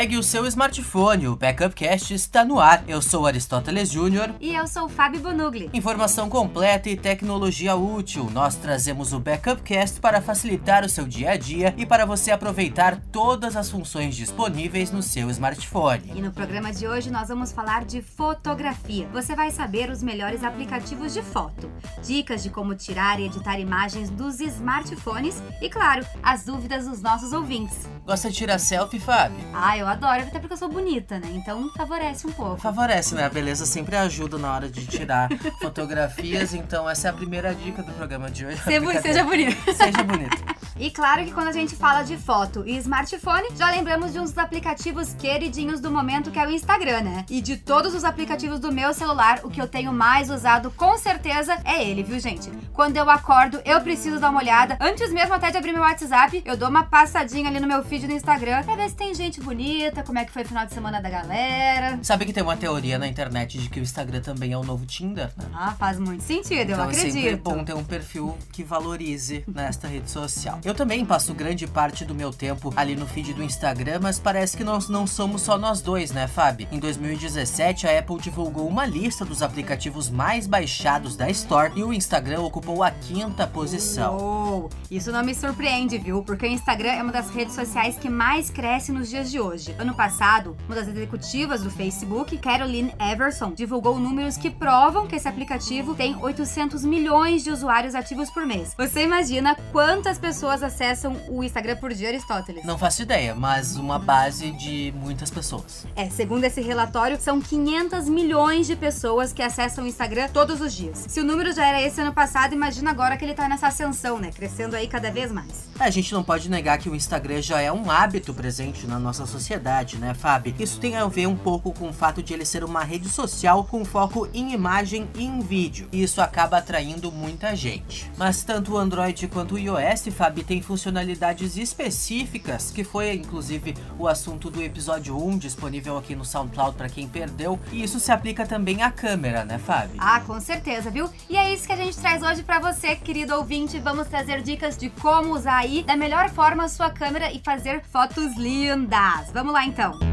Pegue o seu smartphone, o Backupcast está no ar. Eu sou Aristóteles Júnior. E eu sou Fábio Bonugli. Informação completa e tecnologia útil. Nós trazemos o Backupcast para facilitar o seu dia a dia e para você aproveitar todas as funções disponíveis no seu smartphone. E no programa de hoje nós vamos falar de fotografia. Você vai saber os melhores aplicativos de foto, dicas de como tirar e editar imagens dos smartphones e, claro, as dúvidas dos nossos ouvintes. Gosta de tirar selfie, Fábio? Ah, eu adoro, até porque eu sou bonita, né? Então favorece um pouco. Favorece, né? A beleza sempre ajuda na hora de tirar fotografias, então essa é a primeira dica do programa de hoje. seja bonito. Seja bonito. E claro que quando a gente fala de foto e smartphone, já lembramos de uns dos aplicativos queridinhos do momento que é o Instagram, né? E de todos os aplicativos do meu celular, o que eu tenho mais usado com certeza é ele, viu, gente? Quando eu acordo, eu preciso dar uma olhada. Antes mesmo até de abrir meu WhatsApp, eu dou uma passadinha ali no meu feed no Instagram pra ver se tem gente bonita, como é que foi o final de semana da galera. Sabe que tem uma teoria na internet de que o Instagram também é o novo Tinder, né? Ah, faz muito sentido, então, eu acredito. É sempre bom ter um perfil que valorize nesta rede social. Eu também passo grande parte do meu tempo ali no feed do Instagram, mas parece que nós não somos só nós dois, né, Fábio? Em 2017, a Apple divulgou uma lista dos aplicativos mais baixados da Store e o Instagram ocupou a quinta posição. Uou, isso não me surpreende, viu? Porque o Instagram é uma das redes sociais que mais cresce nos dias de hoje. Ano passado, uma das executivas do Facebook, Caroline Everson, divulgou números que provam que esse aplicativo tem 800 milhões de usuários ativos por mês. Você imagina quantas pessoas acessam o Instagram por dia, Aristóteles? Não faço ideia, mas uma base de muitas pessoas. É, segundo esse relatório, são 500 milhões de pessoas que acessam o Instagram todos os dias. Se o número já era esse ano passado, imagina agora que ele tá nessa ascensão, né? Crescendo aí cada vez mais. É, a gente não pode negar que o Instagram já é um hábito presente na nossa sociedade, né, Fábio? Isso tem a ver um pouco com o fato de ele ser uma rede social com foco em imagem e em vídeo. E isso acaba atraindo muita gente. Mas tanto o Android quanto o iOS, Fábio, tem funcionalidades específicas, que foi inclusive o assunto do episódio 1 disponível aqui no SoundCloud para quem perdeu. E isso se aplica também à câmera, né, Fábio? Ah, com certeza, viu? E é isso que a gente traz hoje para você, querido ouvinte. Vamos trazer dicas de como usar aí da melhor forma a sua câmera e fazer fotos lindas. Vamos lá então.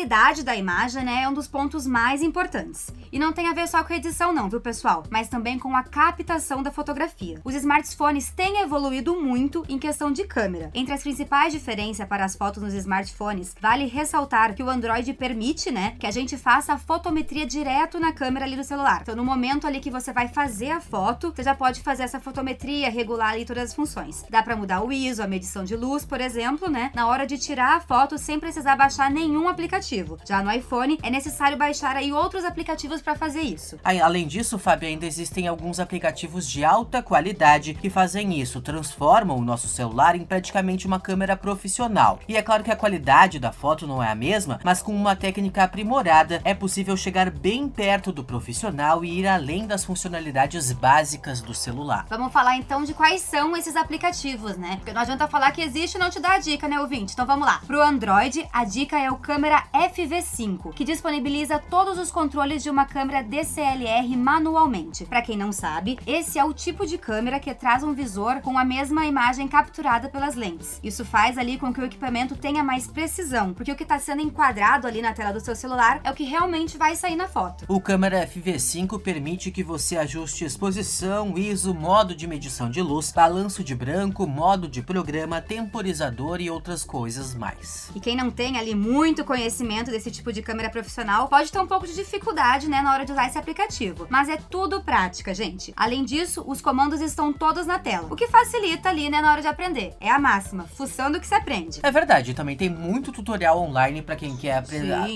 Qualidade da imagem né, é um dos pontos mais importantes. E não tem a ver só com a edição, não, viu, pessoal? Mas também com a captação da fotografia. Os smartphones têm evoluído muito em questão de câmera. Entre as principais diferenças para as fotos nos smartphones, vale ressaltar que o Android permite, né, que a gente faça a fotometria direto na câmera ali do celular. Então, no momento ali que você vai fazer a foto, você já pode fazer essa fotometria, regular ali todas as funções. Dá para mudar o ISO, a medição de luz, por exemplo, né, na hora de tirar a foto sem precisar baixar nenhum aplicativo. Já no iPhone, é necessário baixar aí outros aplicativos para fazer isso. Além disso, Fábio, ainda existem alguns aplicativos de alta qualidade que fazem isso, transformam o nosso celular em praticamente uma câmera profissional. E é claro que a qualidade da foto não é a mesma, mas com uma técnica aprimorada é possível chegar bem perto do profissional e ir além das funcionalidades básicas do celular. Vamos falar então de quais são esses aplicativos, né? Porque não adianta falar que existe e não te dar a dica, né, ouvinte? Então vamos lá. Pro Android, a dica é o câmera FV5, que disponibiliza todos os controles de uma câmera DCLR manualmente. Para quem não sabe, esse é o tipo de câmera que traz um visor com a mesma imagem capturada pelas lentes. Isso faz ali com que o equipamento tenha mais precisão, porque o que está sendo enquadrado ali na tela do seu celular é o que realmente vai sair na foto. O câmera FV5 permite que você ajuste exposição, ISO, modo de medição de luz, balanço de branco, modo de programa, temporizador e outras coisas mais. E quem não tem ali muito conhecimento desse tipo de câmera profissional pode ter um pouco de dificuldade, né, na hora de usar esse aplicativo. Mas é tudo prática, gente. Além disso, os comandos estão todos na tela, o que facilita ali, né, na hora de aprender. É a máxima, fuçando que se aprende. É verdade, também tem muito tutorial online para quem quer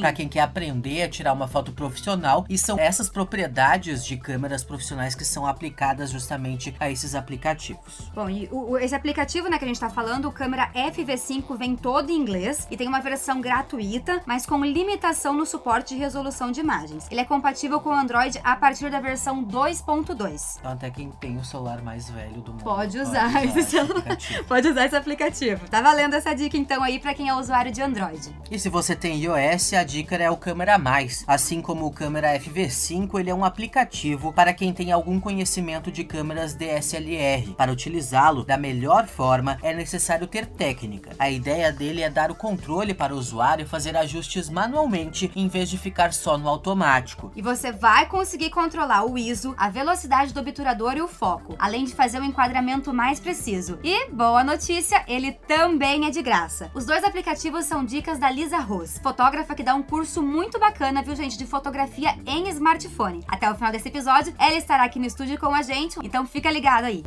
para quem quer aprender a tirar uma foto profissional e são essas propriedades de câmeras profissionais que são aplicadas justamente a esses aplicativos. Bom, e o, esse aplicativo, né, que a gente tá falando, o câmera FV5 vem todo em inglês e tem uma versão gratuita, mas com limitação no suporte de resolução de imagens. Ele é compatível compatível com o Android a partir da versão 2.2. Então até quem tem o celular mais velho do mundo Pode usar, esse, celular. Pode usar esse aplicativo. Tá valendo essa dica então aí para quem é usuário de Android. E se você tem iOS, a dica é o Câmera Mais. Assim como o Câmera FV5, ele é um aplicativo para quem tem algum conhecimento de câmeras DSLR. Para utilizá-lo da melhor forma, é necessário ter técnica. A ideia dele é dar o controle para o usuário fazer ajustes manualmente em vez de ficar só no automático. E você vai conseguir controlar o ISO, a velocidade do obturador e o foco, além de fazer um enquadramento mais preciso. E boa notícia, ele também é de graça. Os dois aplicativos são dicas da Lisa Rose, fotógrafa que dá um curso muito bacana, viu, gente, de fotografia em smartphone. Até o final desse episódio, ela estará aqui no estúdio com a gente, então fica ligado aí.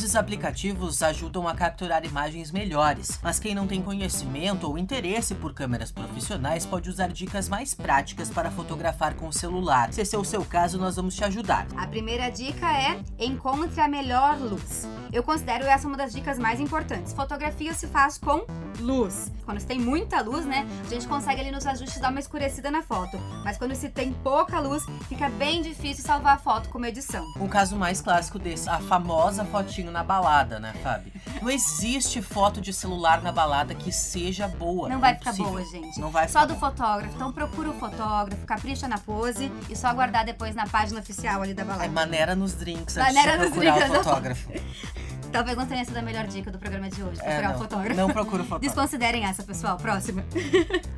Esses aplicativos ajudam a capturar imagens melhores, mas quem não tem conhecimento ou interesse por câmeras profissionais pode usar dicas mais práticas para fotografar com o celular. Se esse é o seu caso, nós vamos te ajudar. A primeira dica é encontre a melhor luz. Eu considero essa uma das dicas mais importantes. Fotografia se faz com luz. Quando se tem muita luz, né, a gente consegue ali nos ajustes dar uma escurecida na foto. Mas quando se tem pouca luz, fica bem difícil salvar a foto com uma edição. Um caso mais clássico desse, a famosa fotinho na na balada, né, Fábio? Não existe foto de celular na balada que seja boa. Não vai ficar boa, gente. Não vai Só do fotógrafo. Então procura o fotógrafo, capricha na pose e só aguardar depois na página oficial ali da balada. É maneira nos drinks, maneira nos drinks, o fotógrafo. Talvez não tenha sido a melhor dica do programa de hoje, é, procurar é, o fotógrafo. Não procura fotógrafo. Desconsiderem essa, pessoal. Próxima.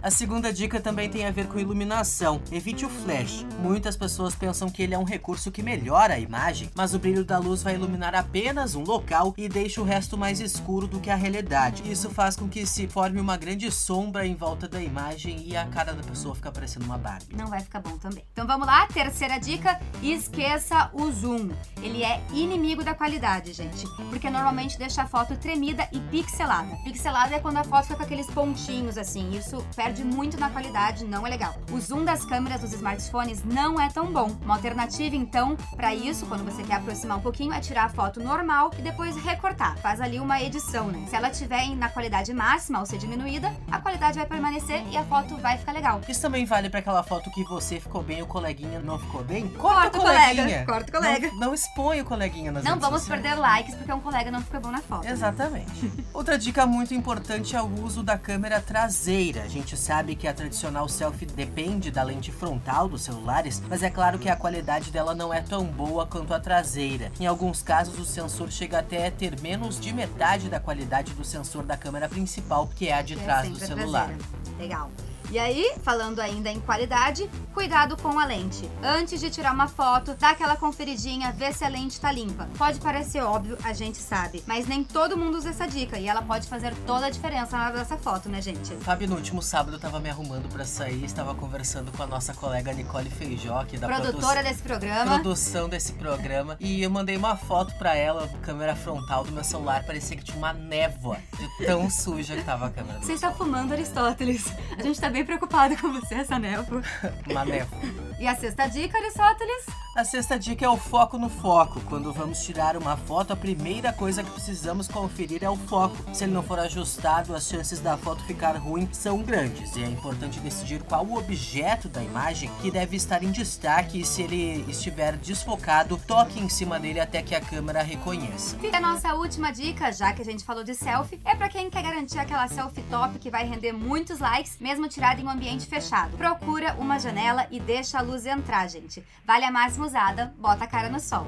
A segunda dica também tem a ver com iluminação. Evite o flash. Muitas pessoas pensam que ele é um recurso que melhora a imagem, mas o brilho da luz vai iluminar apenas um local e deixa o resto mais escuro do que a realidade. Isso faz com que se forme uma grande sombra em volta da imagem e a cara da pessoa fica parecendo uma Barbie. Não vai ficar bom também. Então vamos lá, terceira dica: esqueça o zoom. Ele é inimigo da qualidade, gente. Porque porque normalmente deixa a foto tremida e pixelada. Pixelada é quando a foto fica com aqueles pontinhos assim, isso perde muito na qualidade, não é legal. O zoom das câmeras dos smartphones não é tão bom. Uma alternativa então para isso, quando você quer aproximar um pouquinho, é tirar a foto normal e depois recortar. Faz ali uma edição, né? Se ela estiver na qualidade máxima ou ser diminuída, a qualidade vai permanecer e a foto vai ficar legal. Isso também vale para aquela foto que você ficou bem e o coleguinha não ficou bem? Corta, Corta o coleguinha. colega. Corta o colega. Não, não expõe o coleguinha nas Não vamos sociais. perder likes porque é um colega não fica bom na foto. Né? Exatamente. Né? Outra dica muito importante é o uso da câmera traseira. A gente sabe que a tradicional selfie depende da lente frontal dos celulares, mas é claro que a qualidade dela não é tão boa quanto a traseira. Em alguns casos, o sensor chega até a ter menos de metade da qualidade do sensor da câmera principal, que é a de é trás do celular. Legal. E aí, falando ainda em qualidade, cuidado com a lente. Antes de tirar uma foto, dá aquela conferidinha, vê se a lente tá limpa. Pode parecer óbvio, a gente sabe, mas nem todo mundo usa essa dica e ela pode fazer toda a diferença na hora dessa foto, né, gente? Sabe, no último sábado eu tava me arrumando para sair, estava conversando com a nossa colega Nicole Feijó, aqui da produtora desse programa. Produção desse programa, e eu mandei uma foto para ela, câmera frontal do meu celular, parecia que tinha uma névoa de tão suja que tava a câmera. Você está fumando Aristóteles. A gente tá bem preocupada com você, essa névoa. Uma névoa. E a sexta dica, Aristóteles? A sexta dica é o foco no foco. Quando vamos tirar uma foto, a primeira coisa que precisamos conferir é o foco. Se ele não for ajustado, as chances da foto ficar ruim são grandes. E é importante decidir qual o objeto da imagem que deve estar em destaque e se ele estiver desfocado, toque em cima dele até que a câmera reconheça. Fica a nossa última dica, já que a gente falou de selfie, é para quem quer garantir aquela selfie top que vai render muitos likes, mesmo tirada em um ambiente fechado. Procura uma janela e deixa a luz entrar, gente. Vale a máxima usada, bota a cara no sol.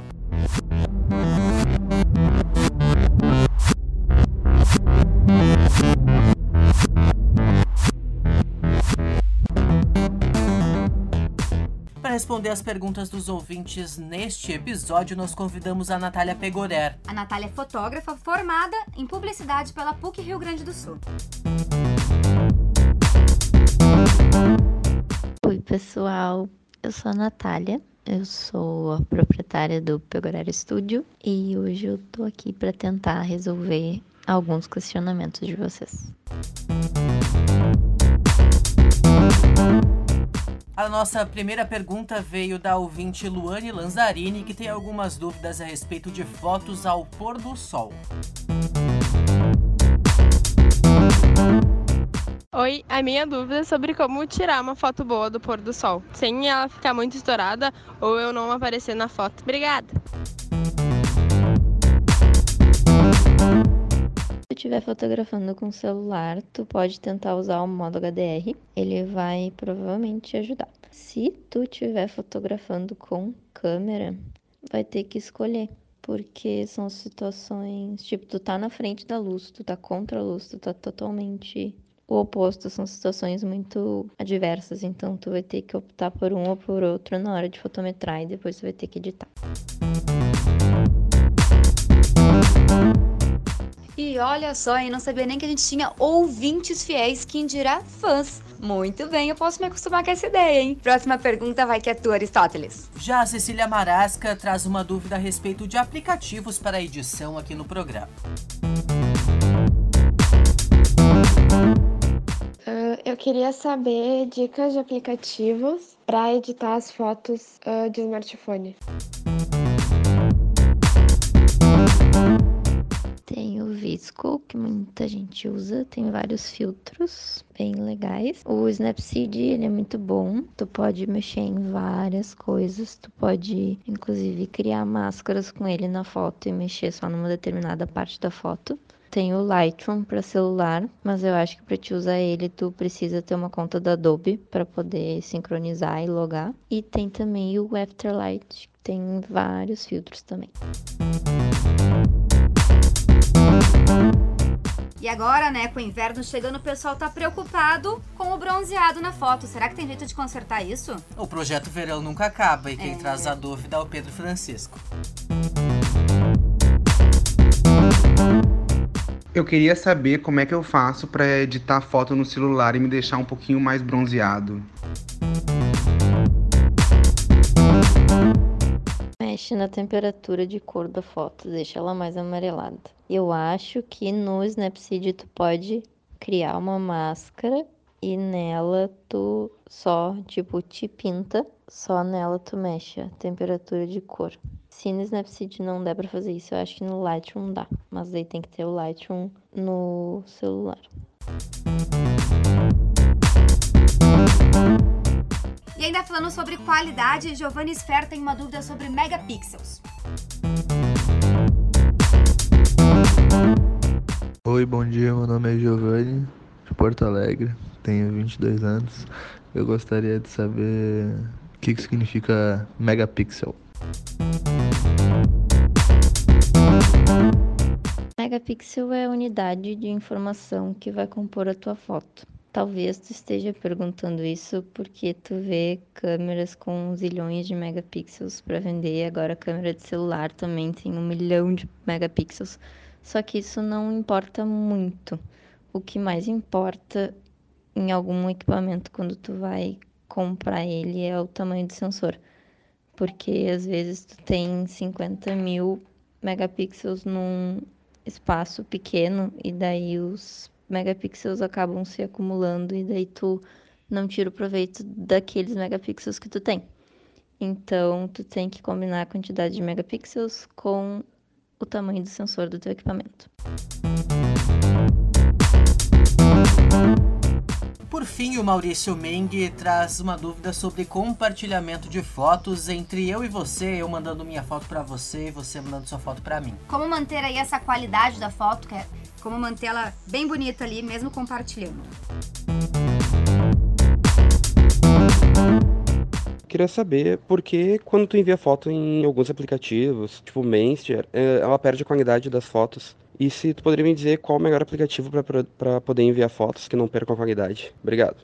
Para responder as perguntas dos ouvintes neste episódio, nós convidamos a Natália Pegorer. A Natália é fotógrafa formada em publicidade pela PUC Rio Grande do Sul. Oi, pessoal. Eu sou a Natália, eu sou a proprietária do Pegorar Studio e hoje eu tô aqui para tentar resolver alguns questionamentos de vocês. A nossa primeira pergunta veio da ouvinte Luane Lanzarini, que tem algumas dúvidas a respeito de fotos ao pôr do sol. Oi, a minha dúvida é sobre como tirar uma foto boa do pôr do sol, sem ela ficar muito estourada ou eu não aparecer na foto. Obrigada! Se tu estiver fotografando com celular, tu pode tentar usar o modo HDR, ele vai provavelmente te ajudar. Se tu estiver fotografando com câmera, vai ter que escolher, porque são situações, tipo, tu tá na frente da luz, tu tá contra a luz, tu tá totalmente o oposto, são situações muito adversas, então tu vai ter que optar por um ou por outro na hora de fotometrar e depois tu vai ter que editar. E olha só, eu não sabia nem que a gente tinha ouvintes fiéis, quem dirá fãs. Muito bem, eu posso me acostumar com essa ideia, hein? Próxima pergunta vai que é tua, Aristóteles. Já a Cecília Marasca traz uma dúvida a respeito de aplicativos para edição aqui no programa. Eu queria saber dicas de aplicativos para editar as fotos uh, de smartphone. Tem o Visco, que muita gente usa, tem vários filtros bem legais. O Snapseed, ele é muito bom, tu pode mexer em várias coisas, tu pode inclusive criar máscaras com ele na foto e mexer só numa determinada parte da foto. Tem o Lightroom para celular, mas eu acho que para te usar ele tu precisa ter uma conta da Adobe para poder sincronizar e logar. E tem também o Afterlight, que tem vários filtros também. E agora, né, com o inverno chegando, o pessoal tá preocupado com o bronzeado na foto. Será que tem jeito de consertar isso? O projeto Verão nunca acaba e quem é. traz a dúvida é o Pedro Francisco. Eu queria saber como é que eu faço para editar foto no celular e me deixar um pouquinho mais bronzeado. Mexe na temperatura de cor da foto, deixa ela mais amarelada. Eu acho que no Snapseed tu pode criar uma máscara e nela tu só, tipo, te pinta, só nela tu mexe a temperatura de cor. Se no Snapseed não der para fazer isso, eu acho que no Lightroom dá. Mas aí tem que ter o Lightroom no celular. E ainda falando sobre qualidade, Giovanni Sfer tem uma dúvida sobre megapixels. Oi, bom dia. Meu nome é Giovanni, de Porto Alegre. Tenho 22 anos. Eu gostaria de saber o que, que significa megapixel. Megapixel é a unidade de informação que vai compor a tua foto. Talvez tu esteja perguntando isso porque tu vê câmeras com zilhões de megapixels para vender, agora a câmera de celular também tem um milhão de megapixels. Só que isso não importa muito. O que mais importa em algum equipamento quando tu vai comprar ele é o tamanho do sensor. Porque às vezes tu tem 50 mil megapixels num espaço pequeno e daí os megapixels acabam se acumulando e daí tu não tira o proveito daqueles megapixels que tu tem. Então, tu tem que combinar a quantidade de megapixels com o tamanho do sensor do teu equipamento. Por fim, o Maurício Meng traz uma dúvida sobre compartilhamento de fotos entre eu e você, eu mandando minha foto para você e você mandando sua foto para mim. Como manter aí essa qualidade da foto, é como mantê-la bem bonita ali, mesmo compartilhando. Queria saber por que quando tu envia foto em alguns aplicativos, tipo Messenger, é, ela perde a qualidade das fotos. E se tu poderia me dizer qual o melhor aplicativo para poder enviar fotos que não percam a qualidade? Obrigado.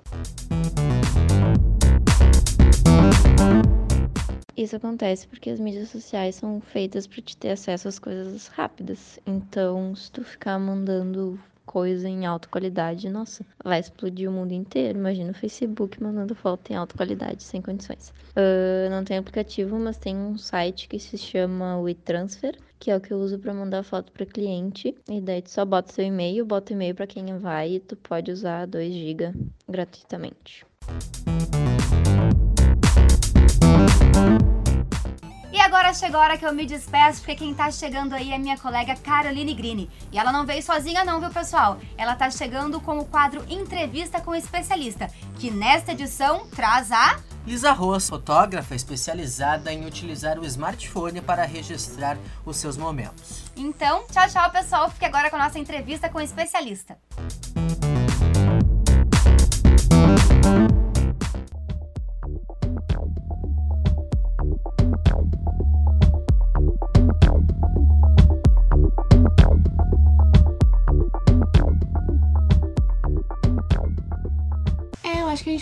Isso acontece porque as mídias sociais são feitas para te ter acesso às coisas rápidas. Então, se tu ficar mandando coisa em alta qualidade, nossa, vai explodir o mundo inteiro. Imagina o Facebook mandando foto em alta qualidade, sem condições. Uh, não tem aplicativo, mas tem um site que se chama WeTransfer, que é o que eu uso para mandar foto para cliente. E daí tu só bota seu e-mail, bota e-mail para quem vai e tu pode usar 2 GB gratuitamente. Agora chegou a hora que eu me despeço, porque quem tá chegando aí é minha colega Caroline Grini. E ela não veio sozinha não, viu, pessoal? Ela tá chegando com o quadro Entrevista com o Especialista, que nesta edição traz a... Isa Ross, fotógrafa especializada em utilizar o smartphone para registrar os seus momentos. Então, tchau, tchau, pessoal. Fique agora com a nossa entrevista com o especialista. É,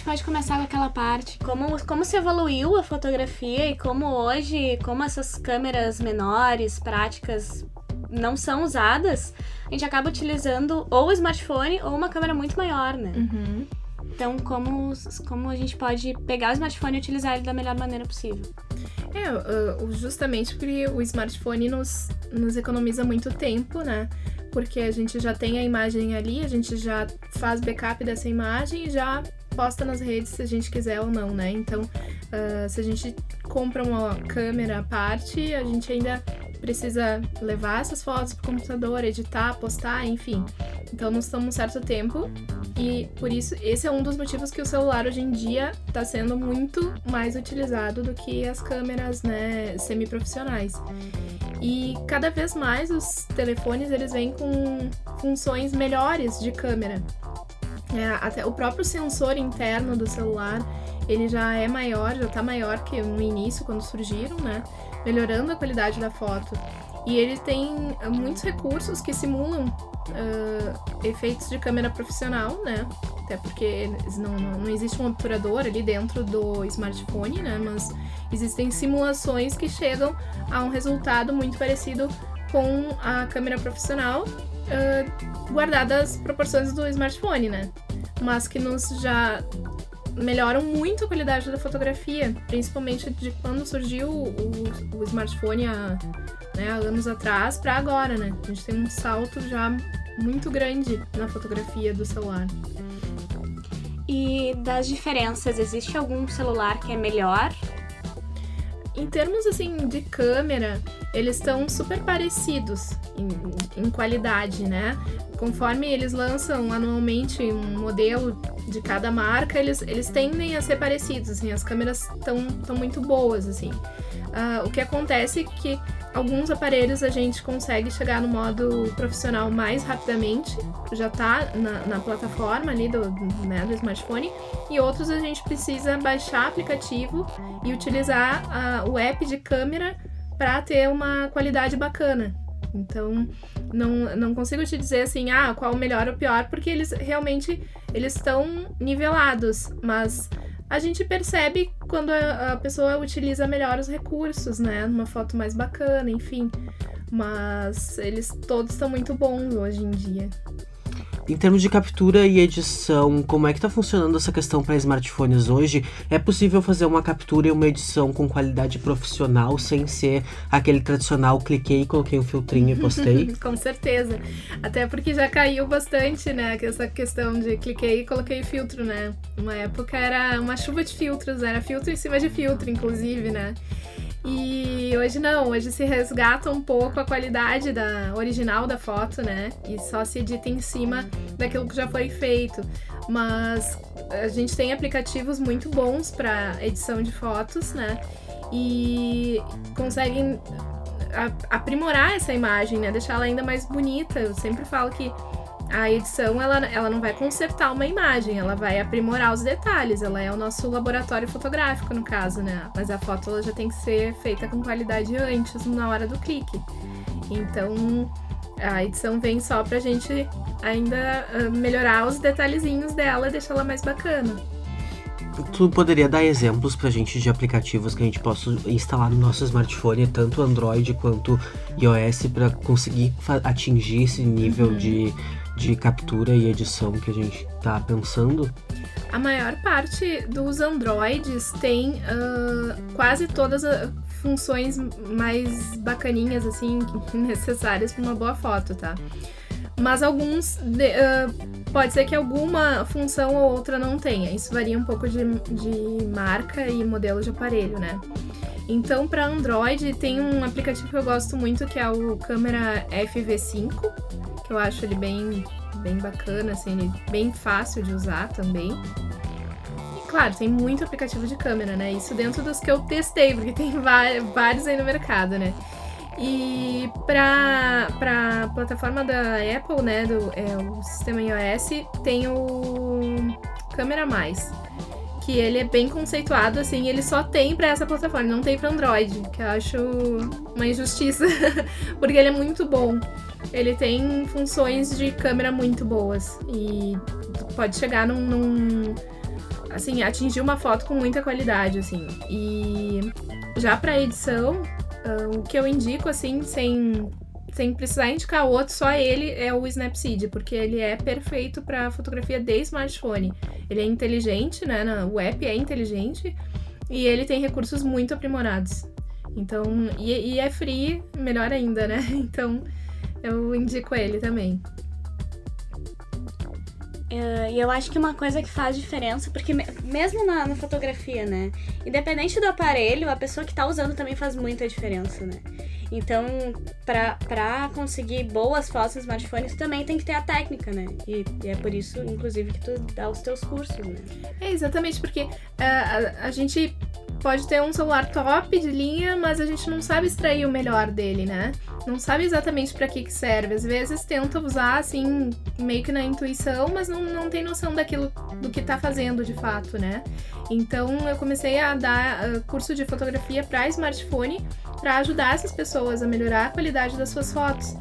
pode começar com aquela parte. Como, como se evoluiu a fotografia e como hoje, como essas câmeras menores, práticas, não são usadas, a gente acaba utilizando ou o smartphone ou uma câmera muito maior, né? Uhum. Então, como, como a gente pode pegar o smartphone e utilizar ele da melhor maneira possível? É, justamente porque o smartphone nos, nos economiza muito tempo, né? Porque a gente já tem a imagem ali, a gente já faz backup dessa imagem e já posta nas redes se a gente quiser ou não, né? Então, uh, se a gente compra uma câmera à parte, a gente ainda precisa levar essas fotos pro computador, editar, postar, enfim. Então nós estamos um certo tempo e por isso esse é um dos motivos que o celular hoje em dia está sendo muito mais utilizado do que as câmeras, né, semiprofissionais. E cada vez mais os telefones eles vêm com funções melhores de câmera. É, até o próprio sensor interno do celular ele já é maior, já está maior que no início quando surgiram, né? melhorando a qualidade da foto. E ele tem muitos recursos que simulam uh, efeitos de câmera profissional, né? Até porque não, não, não, existe um obturador ali dentro do smartphone, né? Mas existem simulações que chegam a um resultado muito parecido com a câmera profissional, uh, guardadas as proporções do smartphone, né? Mas que nos já melhoram muito a qualidade da fotografia, principalmente de quando surgiu o, o smartphone há, né, há anos atrás para agora, né? A gente tem um salto já muito grande na fotografia do celular. E das diferenças, existe algum celular que é melhor? Em termos assim de câmera, eles estão super parecidos em, em qualidade, né? Conforme eles lançam anualmente um modelo de cada marca, eles, eles tendem a ser parecidos, assim, as câmeras estão muito boas, assim. Uh, o que acontece é que alguns aparelhos a gente consegue chegar no modo profissional mais rapidamente, já tá na, na plataforma ali do, né, do smartphone, e outros a gente precisa baixar aplicativo e utilizar uh, o app de câmera para ter uma qualidade bacana. Então, não, não consigo te dizer assim, ah, qual o melhor ou pior, porque eles realmente eles estão nivelados, mas a gente percebe quando a, pessoa utiliza melhor os recursos, né? Numa foto mais bacana, enfim. Mas eles todos estão muito bons hoje em dia. Em termos de captura e edição, como é que tá funcionando essa questão para smartphones hoje? É possível fazer uma captura e uma edição com qualidade profissional sem ser aquele tradicional cliquei, coloquei um filtrinho e postei? com certeza. Até porque já caiu bastante, né? Essa questão de cliquei e coloquei filtro, né? Uma época era uma chuva de filtros, era filtro em cima de filtro, inclusive, né? E hoje não, hoje se resgata um pouco a qualidade da original da foto, né? E só se edita em cima daquilo que já foi feito. Mas a gente tem aplicativos muito bons para edição de fotos, né? E conseguem aprimorar essa imagem, né? Deixar ela ainda mais bonita. Eu sempre falo que a edição ela, ela não vai consertar uma imagem, ela vai aprimorar os detalhes. Ela é o nosso laboratório fotográfico, no caso, né? Mas a foto ela já tem que ser feita com qualidade antes, na hora do clique. Então a edição vem só pra gente ainda uh, melhorar os detalhezinhos dela e deixar ela mais bacana. Tu poderia dar exemplos pra gente de aplicativos que a gente possa instalar no nosso smartphone, tanto Android quanto iOS, para conseguir atingir esse nível uhum. de de captura e edição que a gente está pensando? A maior parte dos Androids tem uh, quase todas as funções mais bacaninhas, assim, necessárias para uma boa foto, tá? Mas alguns, de, uh, pode ser que alguma função ou outra não tenha. Isso varia um pouco de, de marca e modelo de aparelho, né? Então, para Android, tem um aplicativo que eu gosto muito que é o Câmera FV5, que eu acho ele bem, bem bacana, assim, bem fácil de usar também. E, claro, tem muito aplicativo de câmera, né? Isso dentro dos que eu testei, porque tem vários aí no mercado, né? E para a plataforma da Apple, né, do é, o sistema iOS, tem o Câmera Mais, que ele é bem conceituado, assim, ele só tem para essa plataforma, não tem para Android, que eu acho uma injustiça, porque ele é muito bom. Ele tem funções de câmera muito boas e pode chegar num, num assim, atingir uma foto com muita qualidade, assim. E já para edição, Uh, o que eu indico, assim, sem, sem precisar indicar outro, só ele é o Snapseed, porque ele é perfeito para fotografia de smartphone. Ele é inteligente, né? O app é inteligente e ele tem recursos muito aprimorados. Então, e, e é free, melhor ainda, né? Então, eu indico ele também. Uh, e eu acho que uma coisa que faz diferença, porque mesmo na, na, fotografia, né? Independente do aparelho, a pessoa que tá usando também faz muita diferença, né? Então, pra, pra conseguir boas fotos no smartphone, tu também tem que ter a técnica, né? E, e, é por isso, inclusive, que tu dá os teus cursos, né? É, exatamente, porque uh, a, a gente pode ter um celular top de linha, mas a gente não sabe extrair o melhor dele, né? Não sabe exatamente para que, que serve. Às vezes tenta usar assim, meio que na intuição, mas não, não tem noção daquilo do que tá fazendo de fato, né? Então eu comecei a dar uh, curso de fotografia para smartphone para ajudar essas pessoas a melhorar a qualidade das suas fotos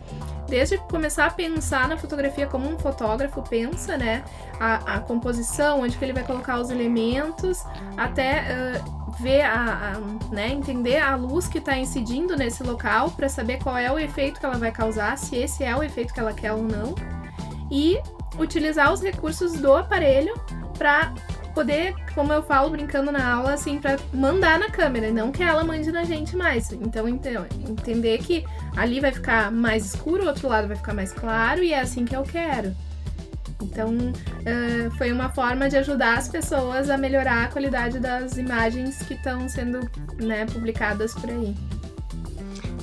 desde começar a pensar na fotografia como um fotógrafo pensa, né? A, a composição, onde que ele vai colocar os elementos, até uh, ver a, a, né, entender a luz que está incidindo nesse local para saber qual é o efeito que ela vai causar, se esse é o efeito que ela quer ou não, e utilizar os recursos do aparelho para poder, como eu falo brincando na aula, assim, para mandar na câmera, não que ela mande na gente mais. Então, entender que ali vai ficar mais escuro, o outro lado vai ficar mais claro e é assim que eu quero. Então, uh, foi uma forma de ajudar as pessoas a melhorar a qualidade das imagens que estão sendo né, publicadas por aí.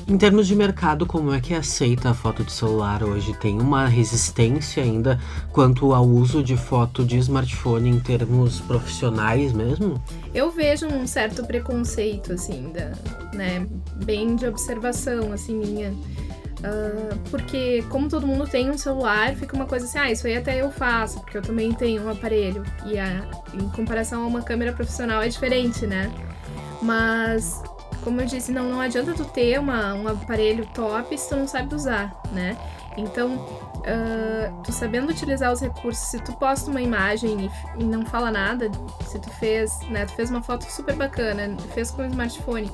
Em termos de mercado, como é que é aceita a foto de celular hoje? Tem uma resistência ainda quanto ao uso de foto de smartphone em termos profissionais mesmo? Eu vejo um certo preconceito, assim, da, né, bem de observação, assim, minha. Uh, porque como todo mundo tem um celular, fica uma coisa assim, ah, isso aí até eu faço, porque eu também tenho um aparelho. E a, em comparação a uma câmera profissional é diferente, né? Mas como eu disse, não, não adianta tu ter uma, um aparelho top se tu não sabe usar, né? Então, uh, tu sabendo utilizar os recursos, se tu posta uma imagem e, e, não fala nada, se tu fez, né, tu fez uma foto super bacana, fez com o smartphone,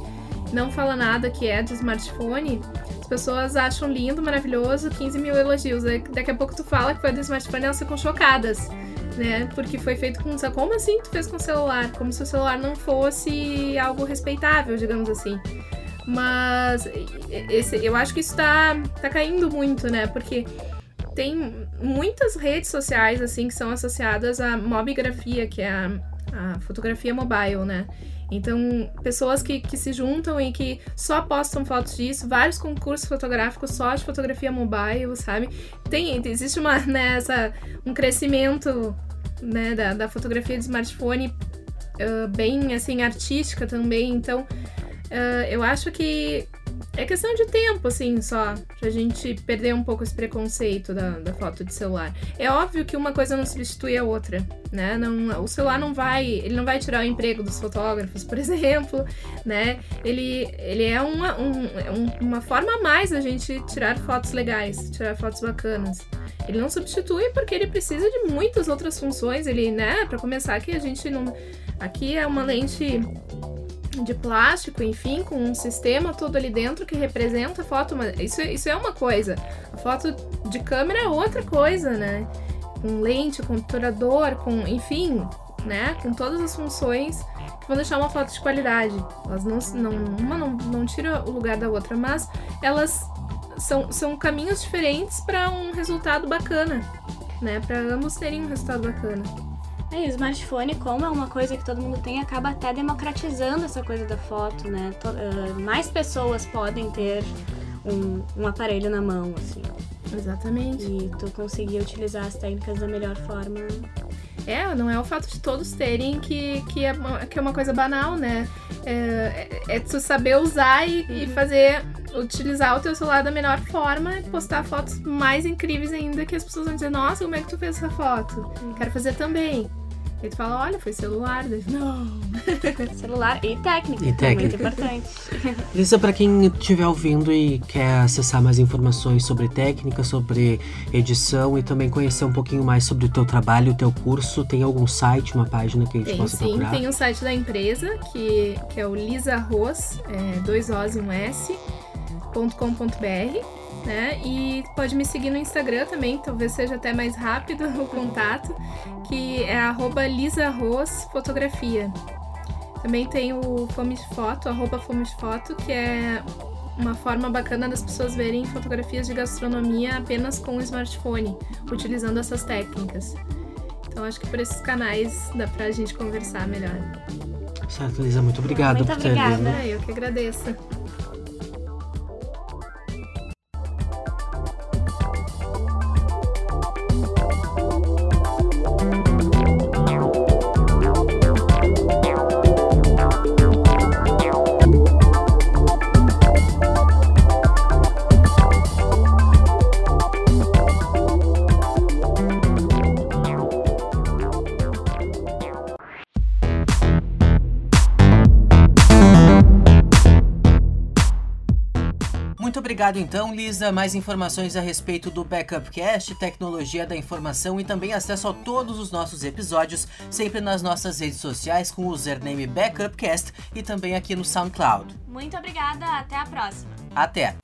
não fala nada que é do smartphone, as pessoas acham lindo, maravilhoso, 15 mil elogios. Daqui a pouco tu fala que foi do smartphone elas ficam chocadas né? Porque foi feito com. Como assim tu fez com o celular? Como se o celular não fosse algo respeitável, digamos assim. Mas esse, eu acho que isso tá, tá caindo muito, né? Porque tem muitas redes sociais, assim, que são associadas à mobigrafia, que é a, a fotografia mobile, né? Então, pessoas que, que se juntam e que só postam fotos disso, vários concursos fotográficos só de fotografia mobile, sabe? Tem, existe uma, né, essa, um crescimento né, da, da fotografia de smartphone uh, bem, assim, artística também. Então, uh, eu acho que é questão de tempo, assim, só, pra gente perder um pouco esse preconceito da, da foto de celular. É óbvio que uma coisa não substitui a outra, né? Não, o celular não vai, ele não vai tirar o emprego dos fotógrafos, por exemplo, né? Ele, ele é uma, um, uma forma a mais da gente tirar fotos legais, tirar fotos bacanas. Ele não substitui porque ele precisa de muitas outras funções, ele, né? Para começar que a gente não... Aqui é uma lente de plástico, enfim, com um sistema todo ali dentro que representa a foto. Isso, isso é uma coisa. A foto de câmera é outra coisa, né? Com lente, com obturador, com, enfim, né? Com todas as funções que vão deixar uma foto de qualidade. Elas não, não uma não, não tira o lugar da outra, mas elas são, são caminhos diferentes para um resultado bacana, né? Para ambos terem um resultado bacana. É, e o smartphone, como é uma coisa que todo mundo tem, acaba até democratizando essa coisa da foto, né? To- ah, mais pessoas podem ter um, um aparelho na mão, assim. Exatamente. E tu conseguir utilizar as técnicas da melhor forma. É, não é o fato de todos terem que, que, é, uma, que é uma coisa banal, né? É, é, é tu saber usar e, e fazer, utilizar o teu celular da melhor forma e postar fotos mais incríveis ainda que as pessoas vão dizer, nossa, como é que tu fez essa foto? Quero fazer também. E tu fala, olha, foi celular. Daí, não. Celular e técnica, E que é técnica. muito importante. Lisa, para quem estiver ouvindo e quer acessar mais informações sobre técnica, sobre edição e também conhecer um pouquinho mais sobre o teu trabalho, o teu curso, tem algum site, uma página que a gente Tem possa sim, procurar? tem o site da empresa, que, que é o Lisa Arroz, é, dois O's e um S, ponto com ponto br, né? E pode me seguir no Instagram também, talvez seja até mais rápido o contato, que é arroba Lisa Arroz Fotografia. Também tem o Fome de Foto, arroba Fome de Foto, que é uma forma bacana das pessoas verem fotografias de gastronomia apenas com o smartphone, utilizando essas técnicas. Então acho que por esses canais dá pra gente conversar melhor. Certo, Lisa, muito obrigado Muito por ter vindo. obrigada. Eu que agradeço. Obrigado então, Lisa. Mais informações a respeito do Backupcast, tecnologia da informação e também acesso a todos os nossos episódios, sempre nas nossas redes sociais com o username Backupcast e também aqui no SoundCloud. Muito obrigada, até a próxima. Até!